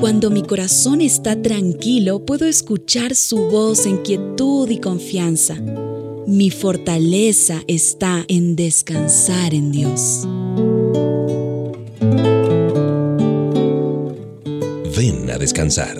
Cuando mi corazón está tranquilo, puedo escuchar su voz en quietud y confianza. Mi fortaleza está en descansar en Dios. Ven a descansar.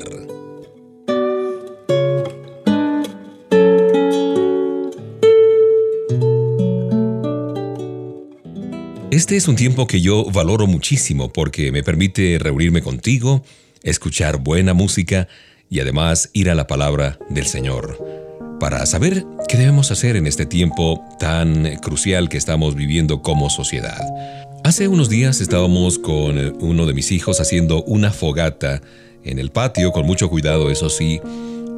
Este es un tiempo que yo valoro muchísimo porque me permite reunirme contigo, escuchar buena música y además ir a la palabra del Señor para saber qué debemos hacer en este tiempo tan crucial que estamos viviendo como sociedad. Hace unos días estábamos con uno de mis hijos haciendo una fogata en el patio, con mucho cuidado, eso sí,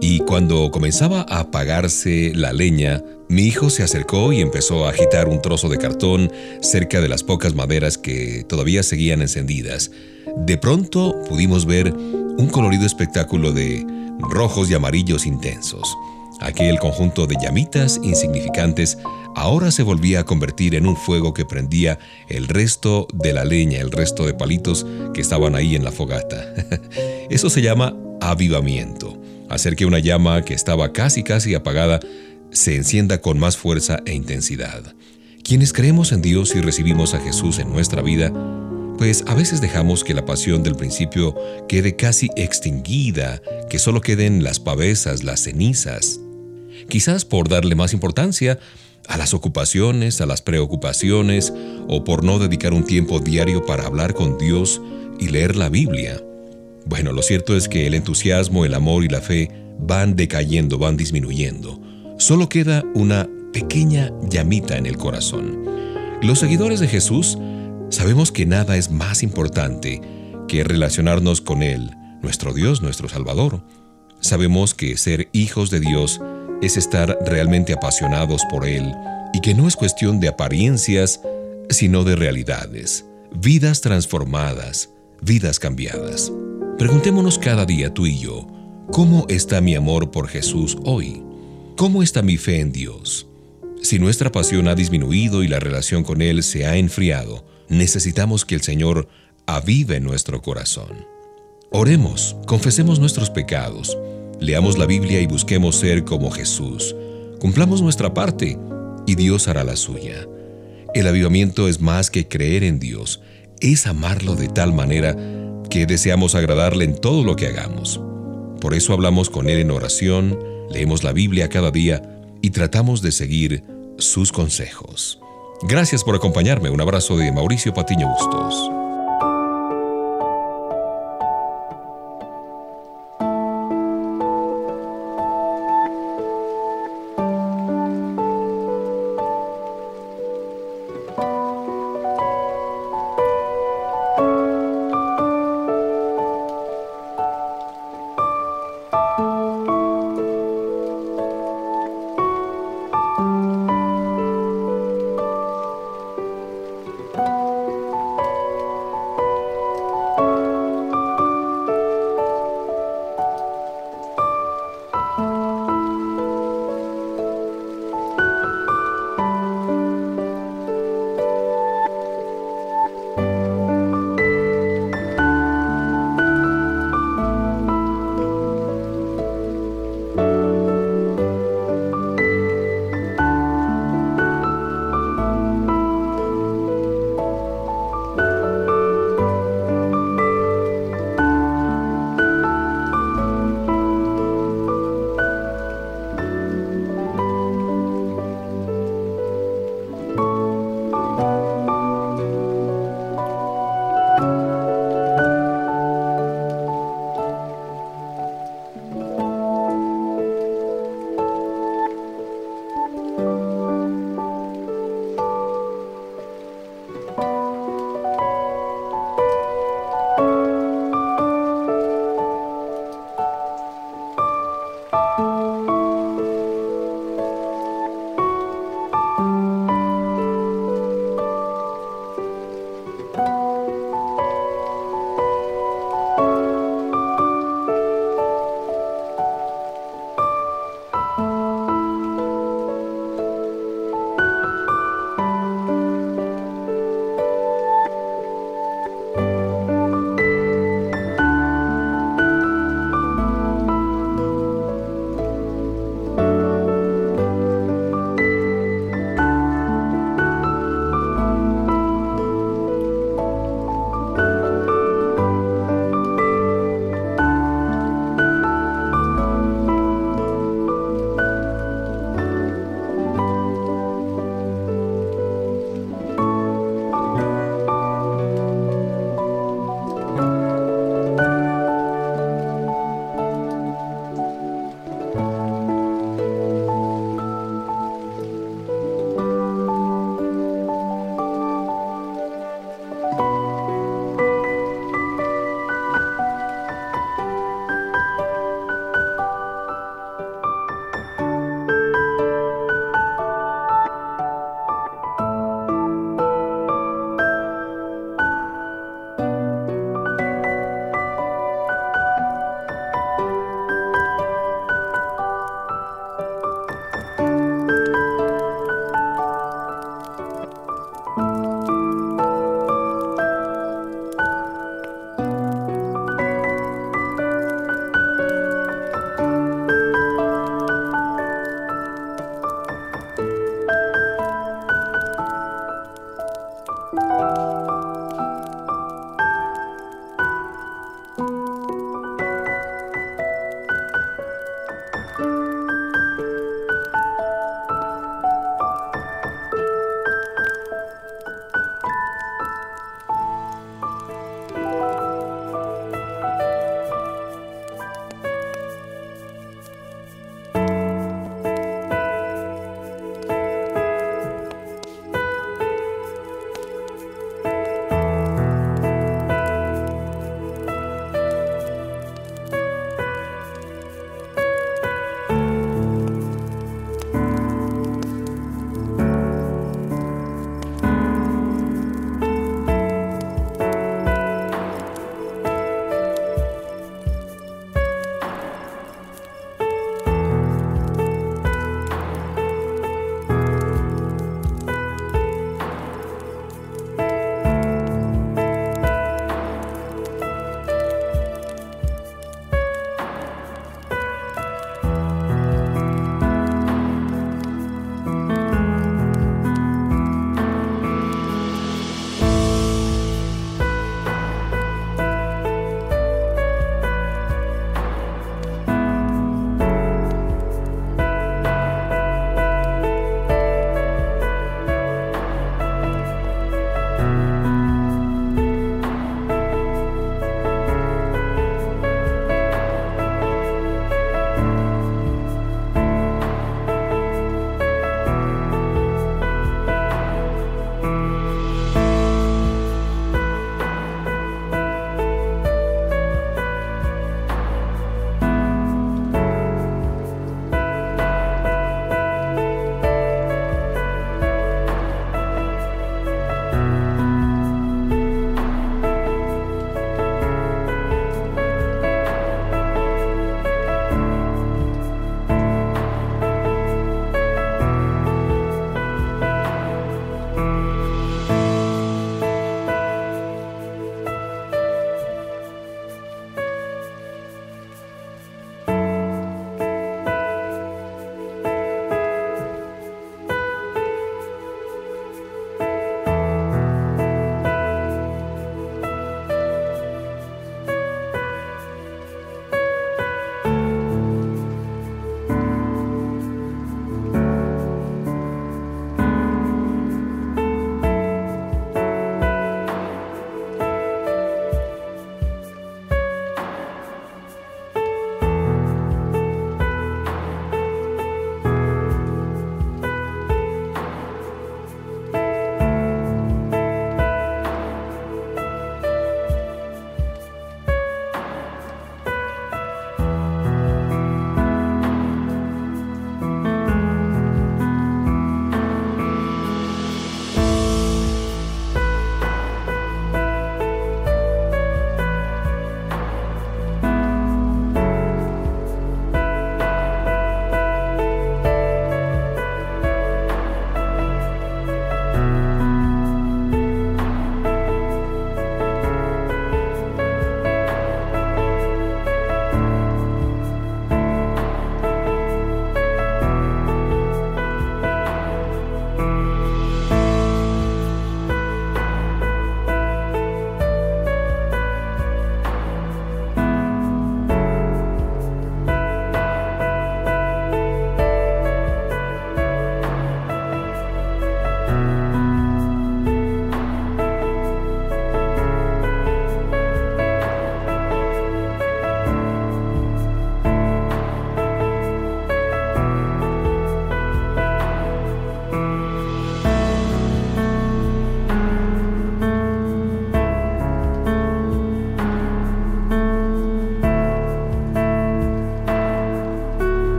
y cuando comenzaba a apagarse la leña, mi hijo se acercó y empezó a agitar un trozo de cartón cerca de las pocas maderas que todavía seguían encendidas. De pronto pudimos ver un colorido espectáculo de rojos y amarillos intensos. Aquel conjunto de llamitas insignificantes ahora se volvía a convertir en un fuego que prendía el resto de la leña, el resto de palitos que estaban ahí en la fogata. Eso se llama avivamiento hacer que una llama que estaba casi casi apagada se encienda con más fuerza e intensidad. Quienes creemos en Dios y recibimos a Jesús en nuestra vida, pues a veces dejamos que la pasión del principio quede casi extinguida, que solo queden las pavesas, las cenizas. Quizás por darle más importancia a las ocupaciones, a las preocupaciones, o por no dedicar un tiempo diario para hablar con Dios y leer la Biblia. Bueno, lo cierto es que el entusiasmo, el amor y la fe van decayendo, van disminuyendo. Solo queda una pequeña llamita en el corazón. Los seguidores de Jesús sabemos que nada es más importante que relacionarnos con Él, nuestro Dios, nuestro Salvador. Sabemos que ser hijos de Dios es estar realmente apasionados por Él y que no es cuestión de apariencias, sino de realidades, vidas transformadas, vidas cambiadas. Preguntémonos cada día tú y yo, ¿cómo está mi amor por Jesús hoy? ¿Cómo está mi fe en Dios? Si nuestra pasión ha disminuido y la relación con Él se ha enfriado, necesitamos que el Señor avive nuestro corazón. Oremos, confesemos nuestros pecados, leamos la Biblia y busquemos ser como Jesús. Cumplamos nuestra parte y Dios hará la suya. El avivamiento es más que creer en Dios, es amarlo de tal manera que deseamos agradarle en todo lo que hagamos. Por eso hablamos con Él en oración, leemos la Biblia cada día y tratamos de seguir sus consejos. Gracias por acompañarme. Un abrazo de Mauricio Patiño Bustos.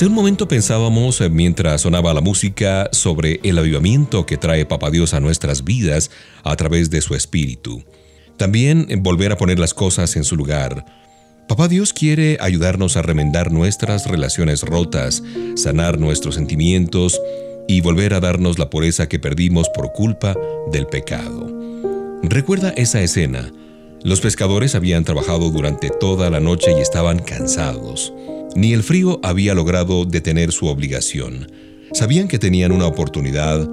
Hace un momento pensábamos, eh, mientras sonaba la música, sobre el avivamiento que trae Papa Dios a nuestras vidas a través de su Espíritu. También volver a poner las cosas en su lugar. Papá Dios quiere ayudarnos a remendar nuestras relaciones rotas, sanar nuestros sentimientos y volver a darnos la pureza que perdimos por culpa del pecado. Recuerda esa escena. Los pescadores habían trabajado durante toda la noche y estaban cansados. Ni el frío había logrado detener su obligación. Sabían que tenían una oportunidad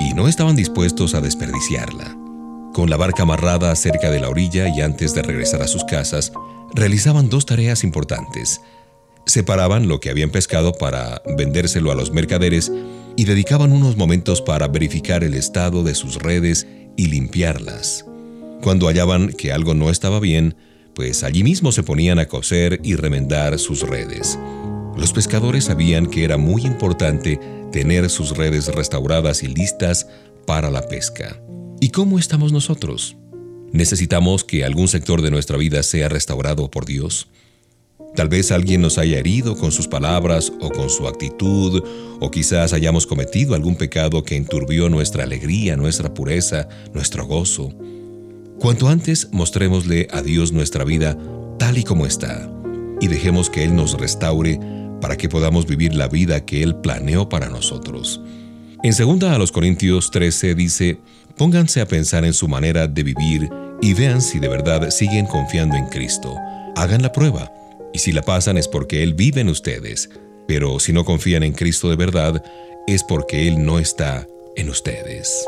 y no estaban dispuestos a desperdiciarla. Con la barca amarrada cerca de la orilla y antes de regresar a sus casas, realizaban dos tareas importantes. Separaban lo que habían pescado para vendérselo a los mercaderes y dedicaban unos momentos para verificar el estado de sus redes y limpiarlas. Cuando hallaban que algo no estaba bien, pues allí mismo se ponían a coser y remendar sus redes. Los pescadores sabían que era muy importante tener sus redes restauradas y listas para la pesca. ¿Y cómo estamos nosotros? ¿Necesitamos que algún sector de nuestra vida sea restaurado por Dios? Tal vez alguien nos haya herido con sus palabras o con su actitud, o quizás hayamos cometido algún pecado que enturbió nuestra alegría, nuestra pureza, nuestro gozo. Cuanto antes mostrémosle a Dios nuestra vida tal y como está, y dejemos que Él nos restaure para que podamos vivir la vida que Él planeó para nosotros. En 2 a los Corintios 13 dice, Pónganse a pensar en su manera de vivir y vean si de verdad siguen confiando en Cristo. Hagan la prueba, y si la pasan es porque Él vive en ustedes, pero si no confían en Cristo de verdad, es porque Él no está en ustedes.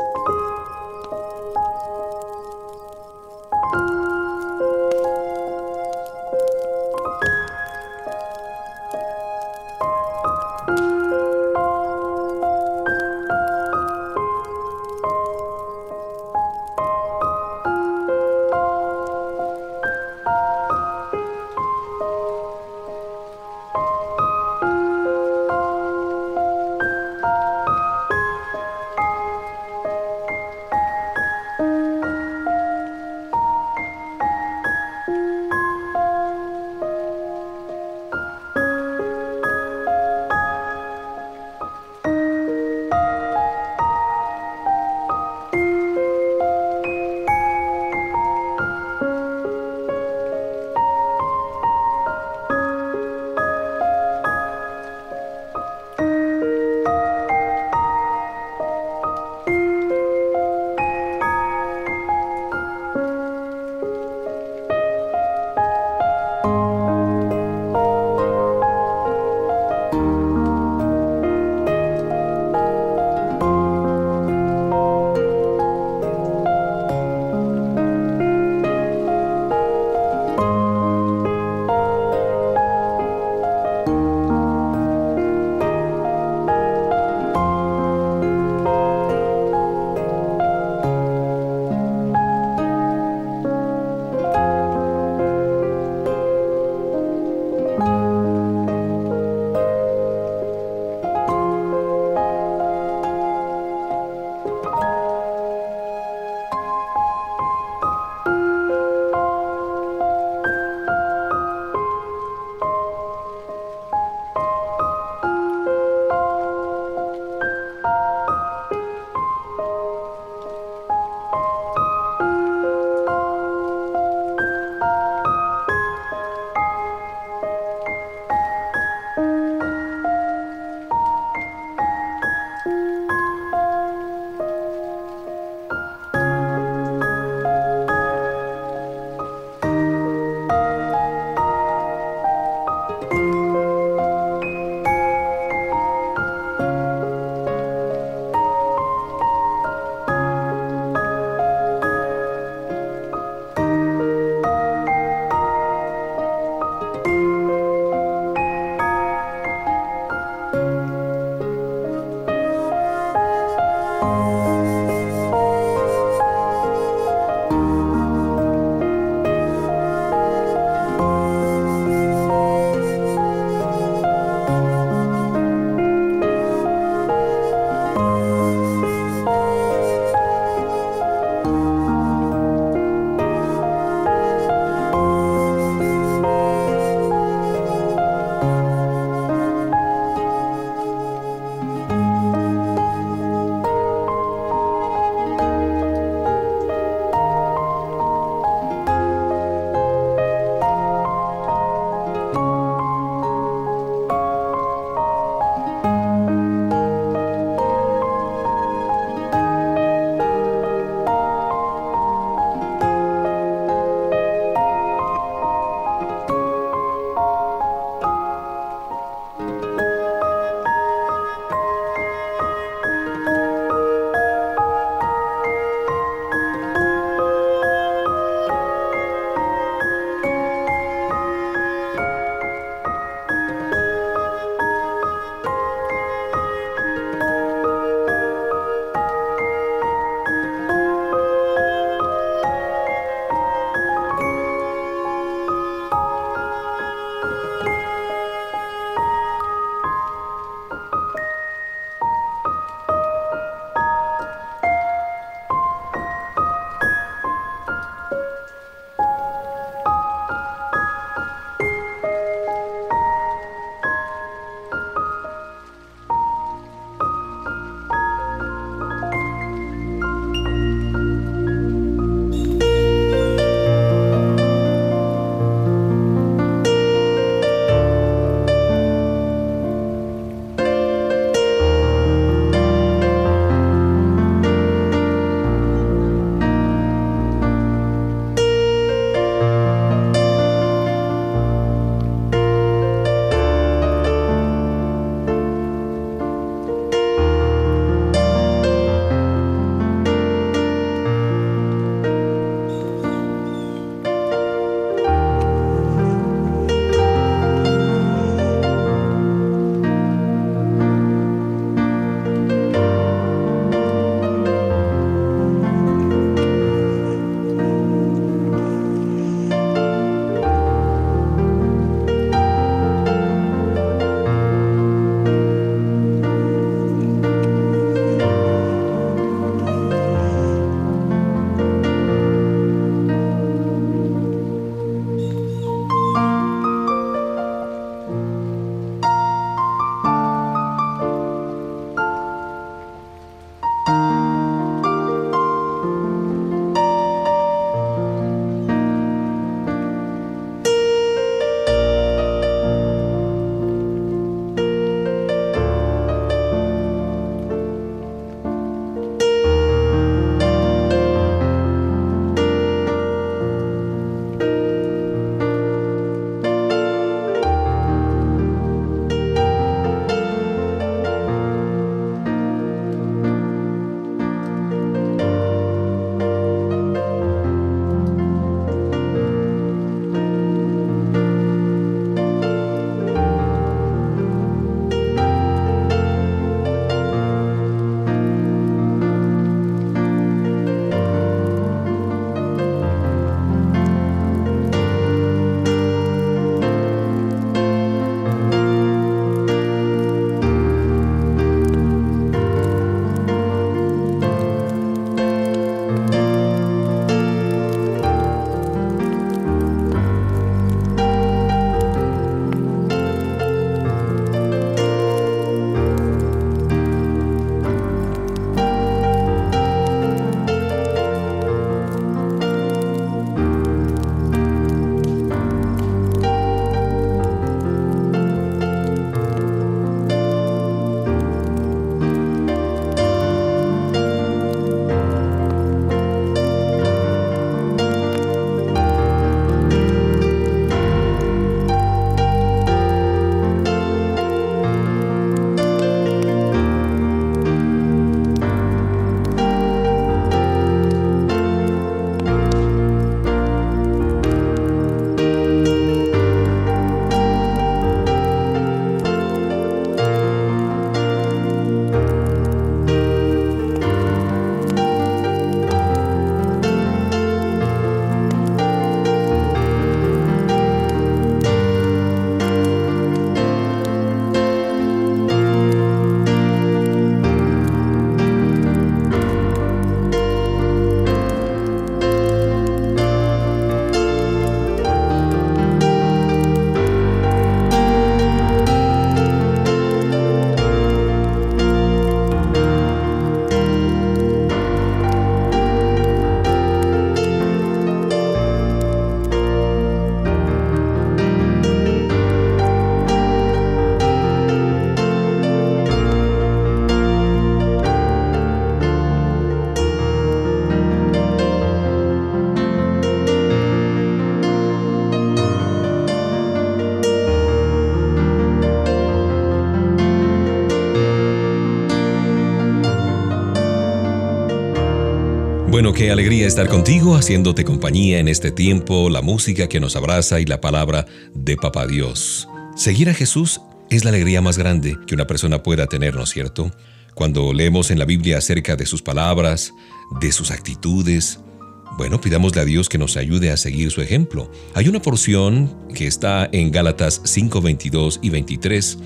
Qué alegría estar contigo, haciéndote compañía en este tiempo, la música que nos abraza y la palabra de Papá Dios. Seguir a Jesús es la alegría más grande que una persona pueda tener, ¿no es cierto? Cuando leemos en la Biblia acerca de sus palabras, de sus actitudes, bueno, pidámosle a Dios que nos ayude a seguir su ejemplo. Hay una porción que está en Gálatas 5, 22 y 23.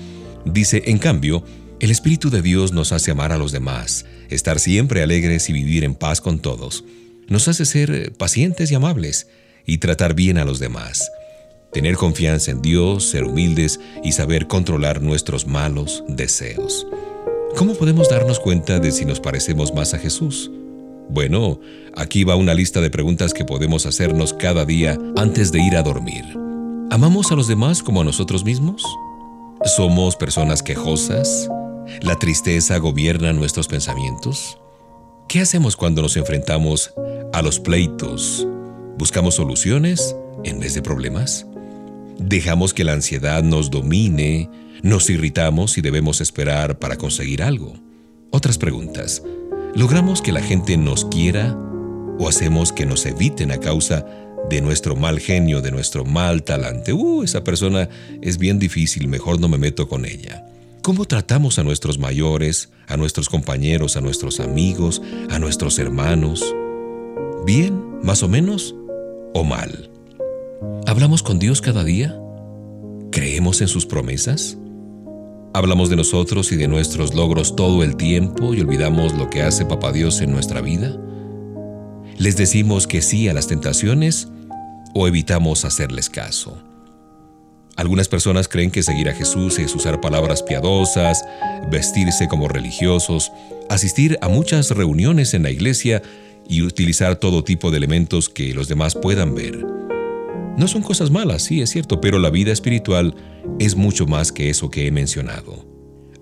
Dice, en cambio, el Espíritu de Dios nos hace amar a los demás, estar siempre alegres y vivir en paz con todos. Nos hace ser pacientes y amables y tratar bien a los demás. Tener confianza en Dios, ser humildes y saber controlar nuestros malos deseos. ¿Cómo podemos darnos cuenta de si nos parecemos más a Jesús? Bueno, aquí va una lista de preguntas que podemos hacernos cada día antes de ir a dormir. ¿Amamos a los demás como a nosotros mismos? ¿Somos personas quejosas? ¿La tristeza gobierna nuestros pensamientos? ¿Qué hacemos cuando nos enfrentamos a los pleitos? ¿Buscamos soluciones en vez de problemas? ¿Dejamos que la ansiedad nos domine? ¿Nos irritamos y debemos esperar para conseguir algo? Otras preguntas. ¿Logramos que la gente nos quiera o hacemos que nos eviten a causa de nuestro mal genio, de nuestro mal talante? Uh, esa persona es bien difícil, mejor no me meto con ella. ¿Cómo tratamos a nuestros mayores, a nuestros compañeros, a nuestros amigos, a nuestros hermanos? ¿Bien, más o menos, o mal? ¿Hablamos con Dios cada día? ¿Creemos en sus promesas? ¿Hablamos de nosotros y de nuestros logros todo el tiempo y olvidamos lo que hace Papá Dios en nuestra vida? ¿Les decimos que sí a las tentaciones o evitamos hacerles caso? Algunas personas creen que seguir a Jesús es usar palabras piadosas, vestirse como religiosos, asistir a muchas reuniones en la iglesia y utilizar todo tipo de elementos que los demás puedan ver. No son cosas malas, sí es cierto, pero la vida espiritual es mucho más que eso que he mencionado.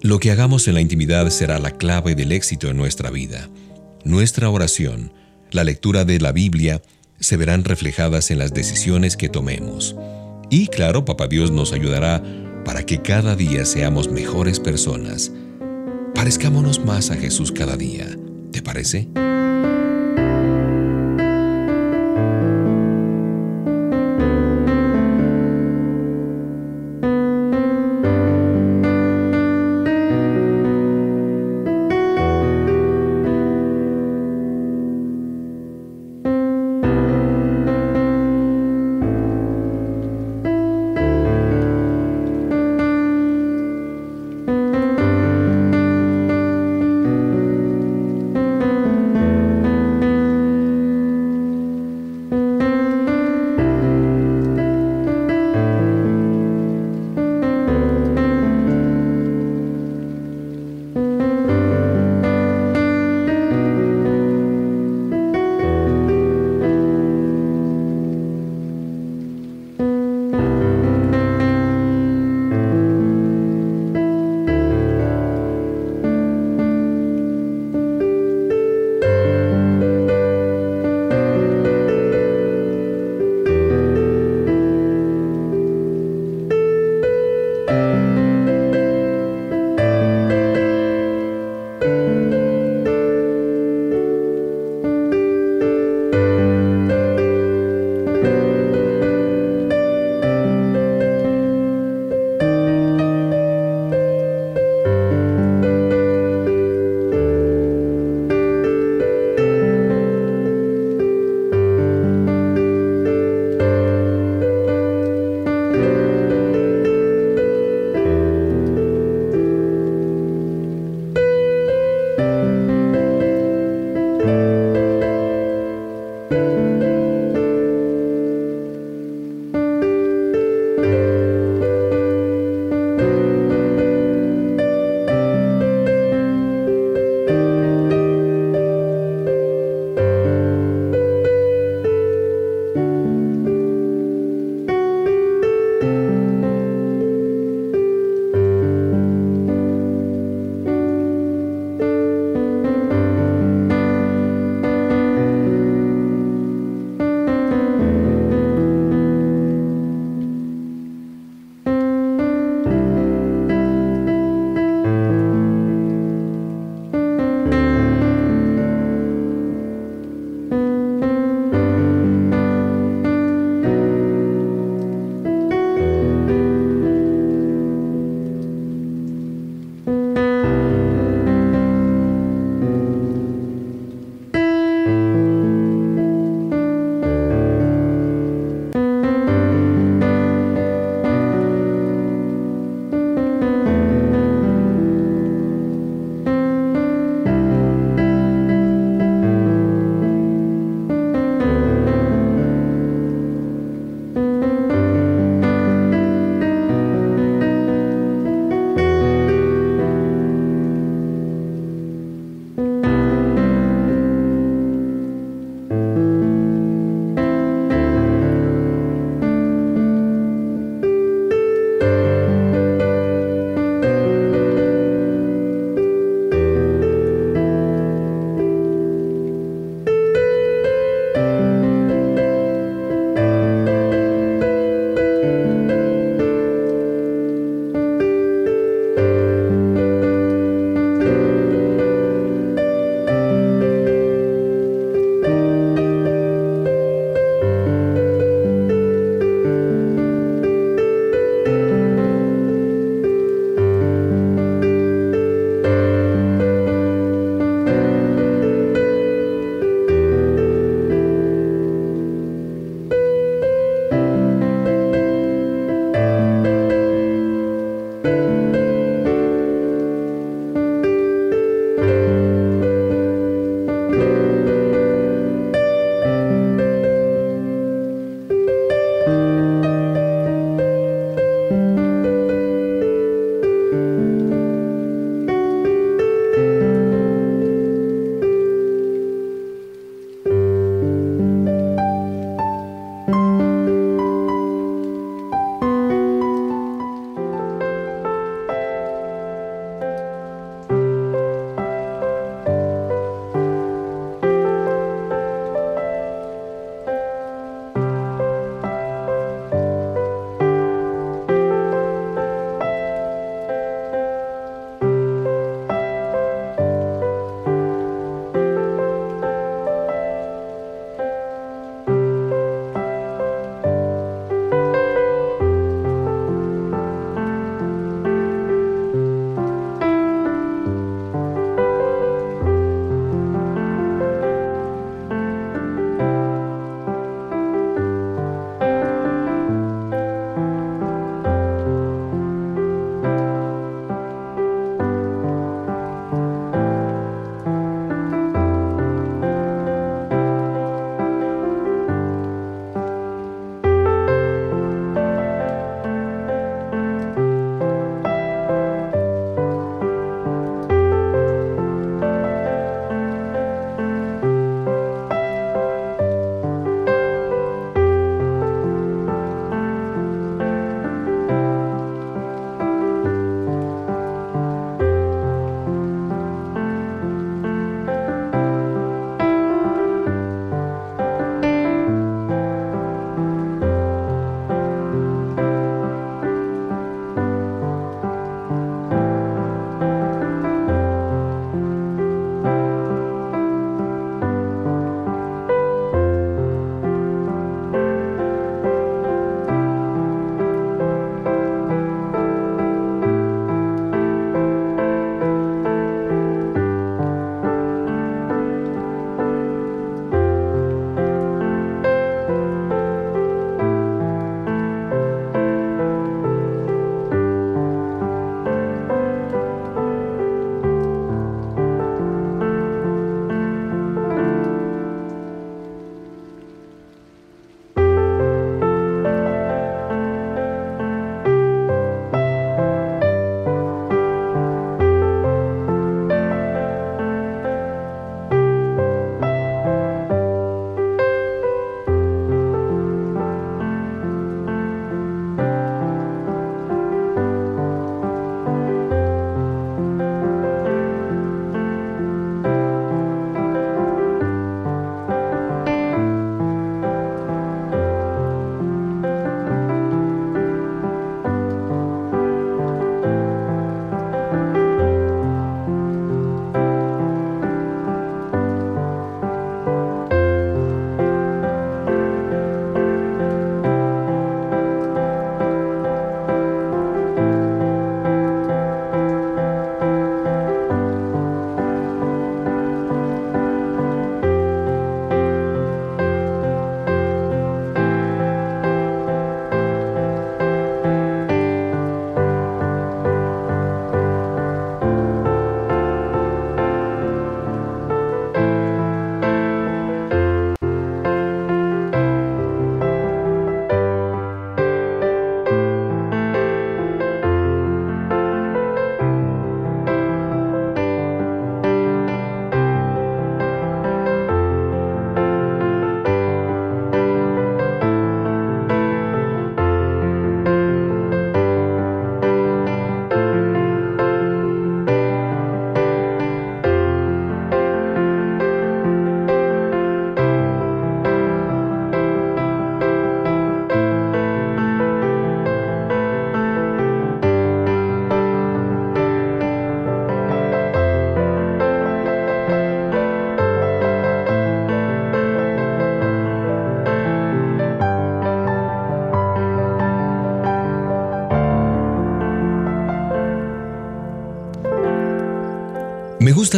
Lo que hagamos en la intimidad será la clave del éxito en nuestra vida. Nuestra oración, la lectura de la Biblia, se verán reflejadas en las decisiones que tomemos. Y claro, Papá Dios nos ayudará para que cada día seamos mejores personas. Parezcámonos más a Jesús cada día. ¿Te parece?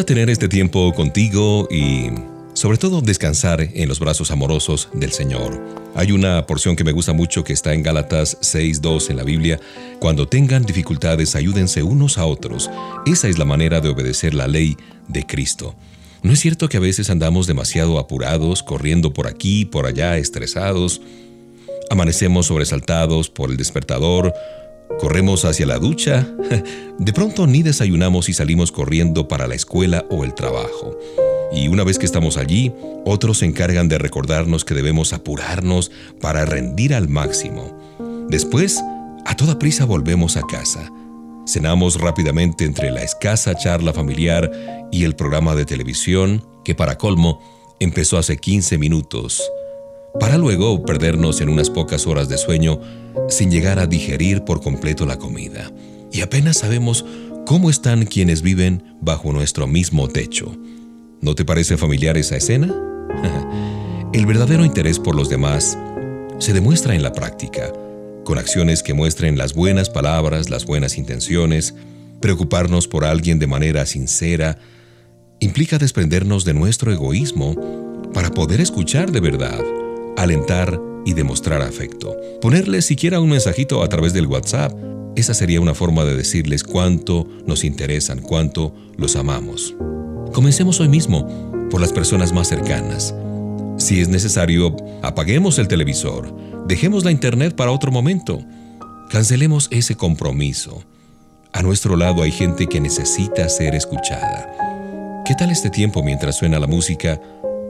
Tener este tiempo contigo y sobre todo descansar en los brazos amorosos del Señor. Hay una porción que me gusta mucho que está en Gálatas 6.2 en la Biblia. Cuando tengan dificultades, ayúdense unos a otros. Esa es la manera de obedecer la ley de Cristo. ¿No es cierto que a veces andamos demasiado apurados, corriendo por aquí, por allá, estresados? Amanecemos sobresaltados por el despertador, corremos hacia la ducha, de pronto ni desayunamos y salimos corriendo para la escuela o el trabajo. Y una vez que estamos allí, otros se encargan de recordarnos que debemos apurarnos para rendir al máximo. Después, a toda prisa volvemos a casa. Cenamos rápidamente entre la escasa charla familiar y el programa de televisión, que para colmo empezó hace 15 minutos, para luego perdernos en unas pocas horas de sueño sin llegar a digerir por completo la comida. Y apenas sabemos cómo están quienes viven bajo nuestro mismo techo. ¿No te parece familiar esa escena? El verdadero interés por los demás se demuestra en la práctica, con acciones que muestren las buenas palabras, las buenas intenciones, preocuparnos por alguien de manera sincera, implica desprendernos de nuestro egoísmo para poder escuchar de verdad, alentar y demostrar afecto. Ponerles siquiera un mensajito a través del WhatsApp, esa sería una forma de decirles cuánto nos interesan, cuánto los amamos. Comencemos hoy mismo por las personas más cercanas. Si es necesario, apaguemos el televisor, dejemos la internet para otro momento, cancelemos ese compromiso. A nuestro lado hay gente que necesita ser escuchada. ¿Qué tal este tiempo mientras suena la música?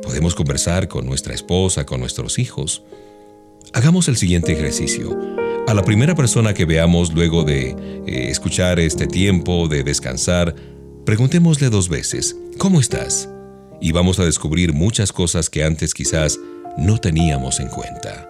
Podemos conversar con nuestra esposa, con nuestros hijos. Hagamos el siguiente ejercicio. A la primera persona que veamos luego de eh, escuchar este tiempo, de descansar, Preguntémosle dos veces, ¿cómo estás? Y vamos a descubrir muchas cosas que antes quizás no teníamos en cuenta.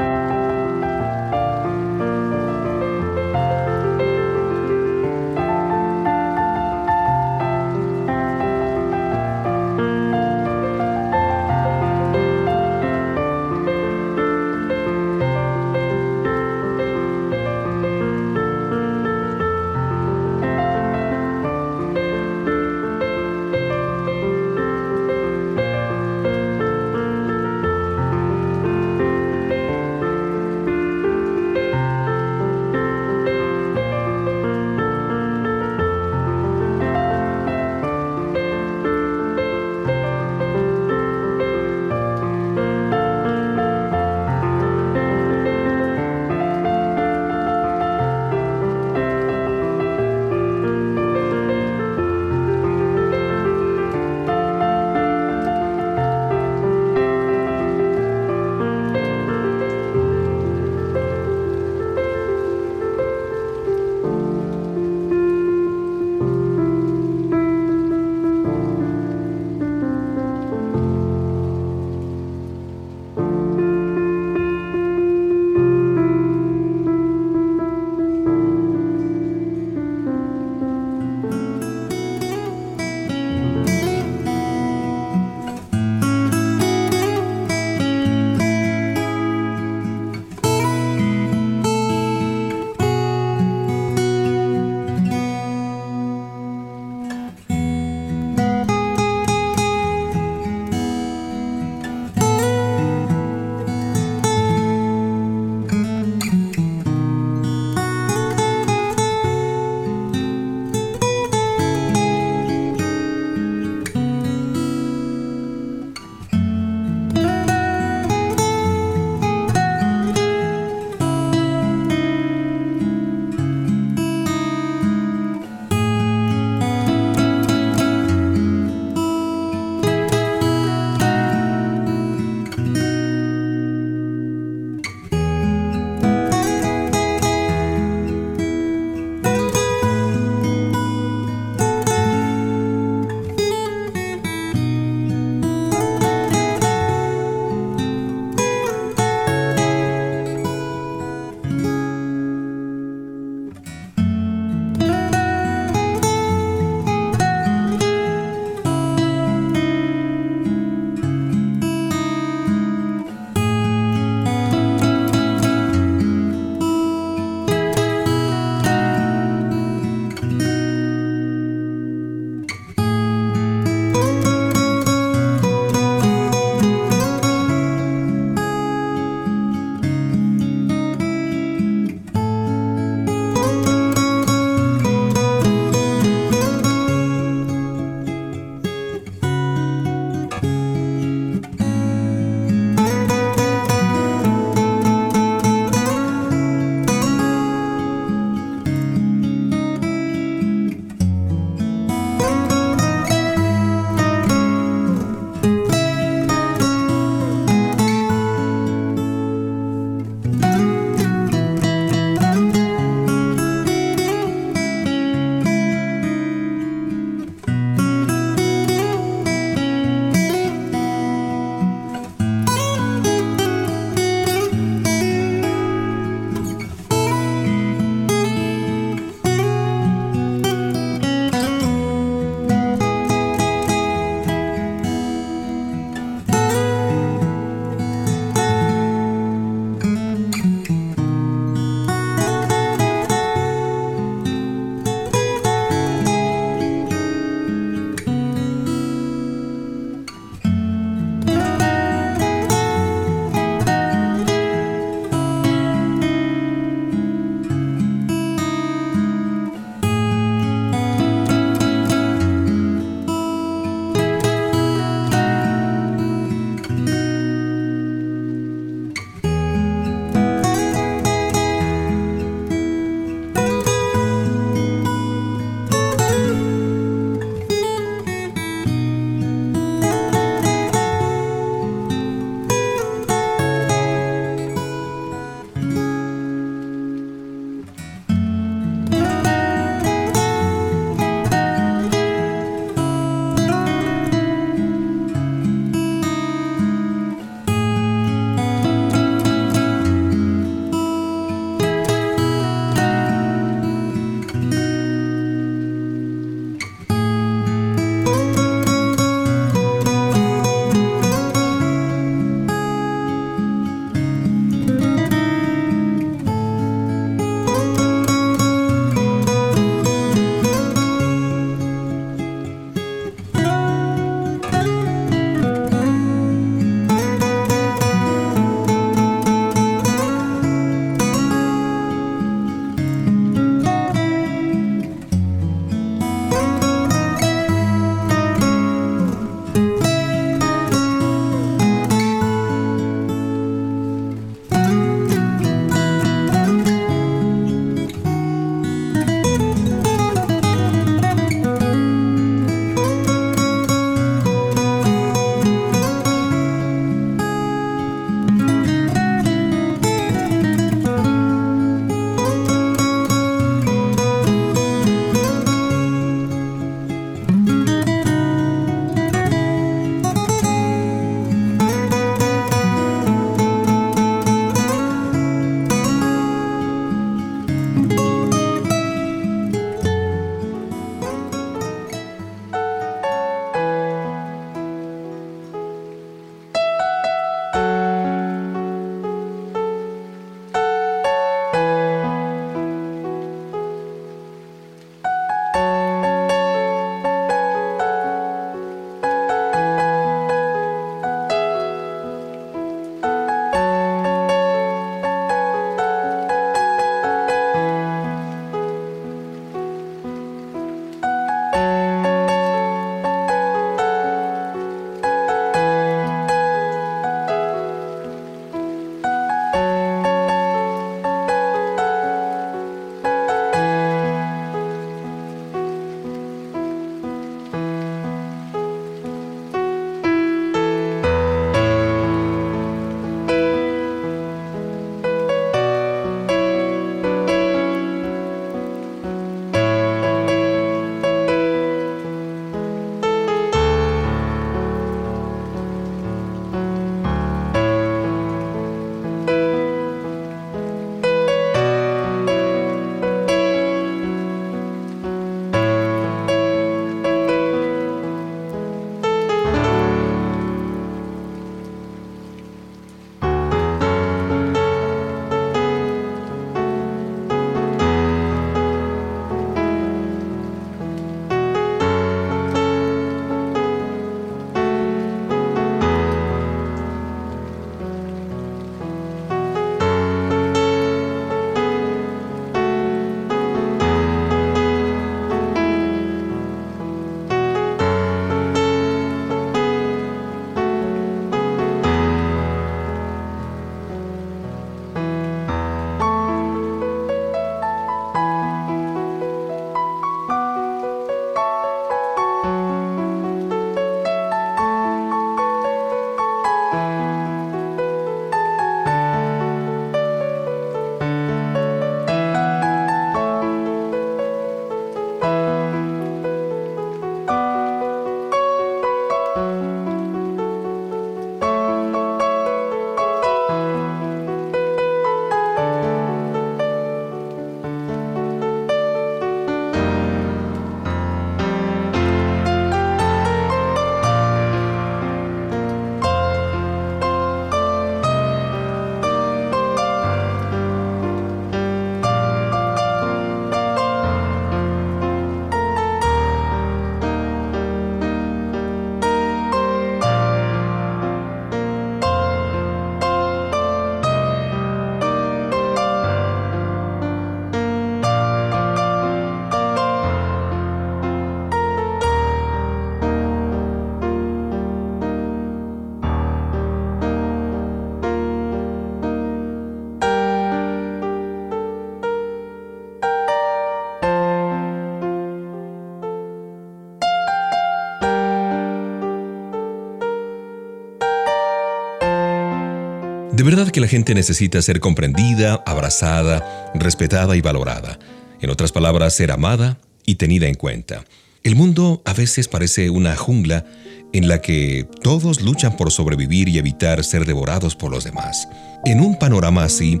De verdad que la gente necesita ser comprendida, abrazada, respetada y valorada. En otras palabras, ser amada y tenida en cuenta. El mundo a veces parece una jungla en la que todos luchan por sobrevivir y evitar ser devorados por los demás. En un panorama así,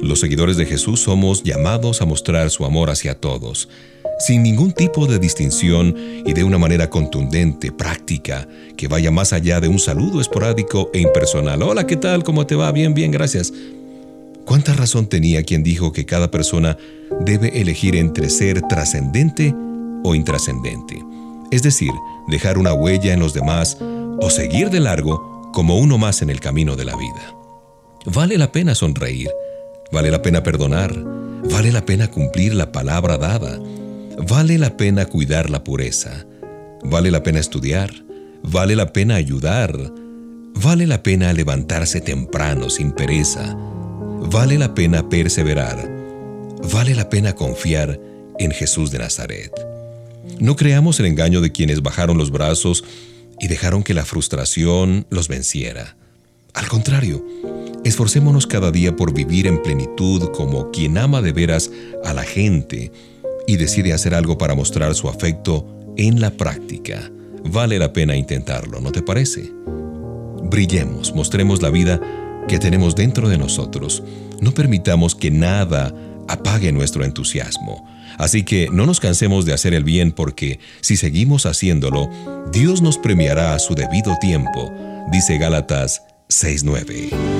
los seguidores de Jesús somos llamados a mostrar su amor hacia todos, sin ningún tipo de distinción y de una manera contundente, práctica, que vaya más allá de un saludo esporádico e impersonal. Hola, ¿qué tal? ¿Cómo te va? Bien, bien, gracias. ¿Cuánta razón tenía quien dijo que cada persona debe elegir entre ser trascendente o intrascendente? Es decir, dejar una huella en los demás o seguir de largo como uno más en el camino de la vida. Vale la pena sonreír, vale la pena perdonar, vale la pena cumplir la palabra dada, Vale la pena cuidar la pureza, vale la pena estudiar, vale la pena ayudar, vale la pena levantarse temprano sin pereza, vale la pena perseverar, vale la pena confiar en Jesús de Nazaret. No creamos el engaño de quienes bajaron los brazos y dejaron que la frustración los venciera. Al contrario, esforcémonos cada día por vivir en plenitud como quien ama de veras a la gente y decide hacer algo para mostrar su afecto en la práctica, vale la pena intentarlo, ¿no te parece? Brillemos, mostremos la vida que tenemos dentro de nosotros. No permitamos que nada apague nuestro entusiasmo. Así que no nos cansemos de hacer el bien porque si seguimos haciéndolo, Dios nos premiará a su debido tiempo, dice Gálatas 6.9.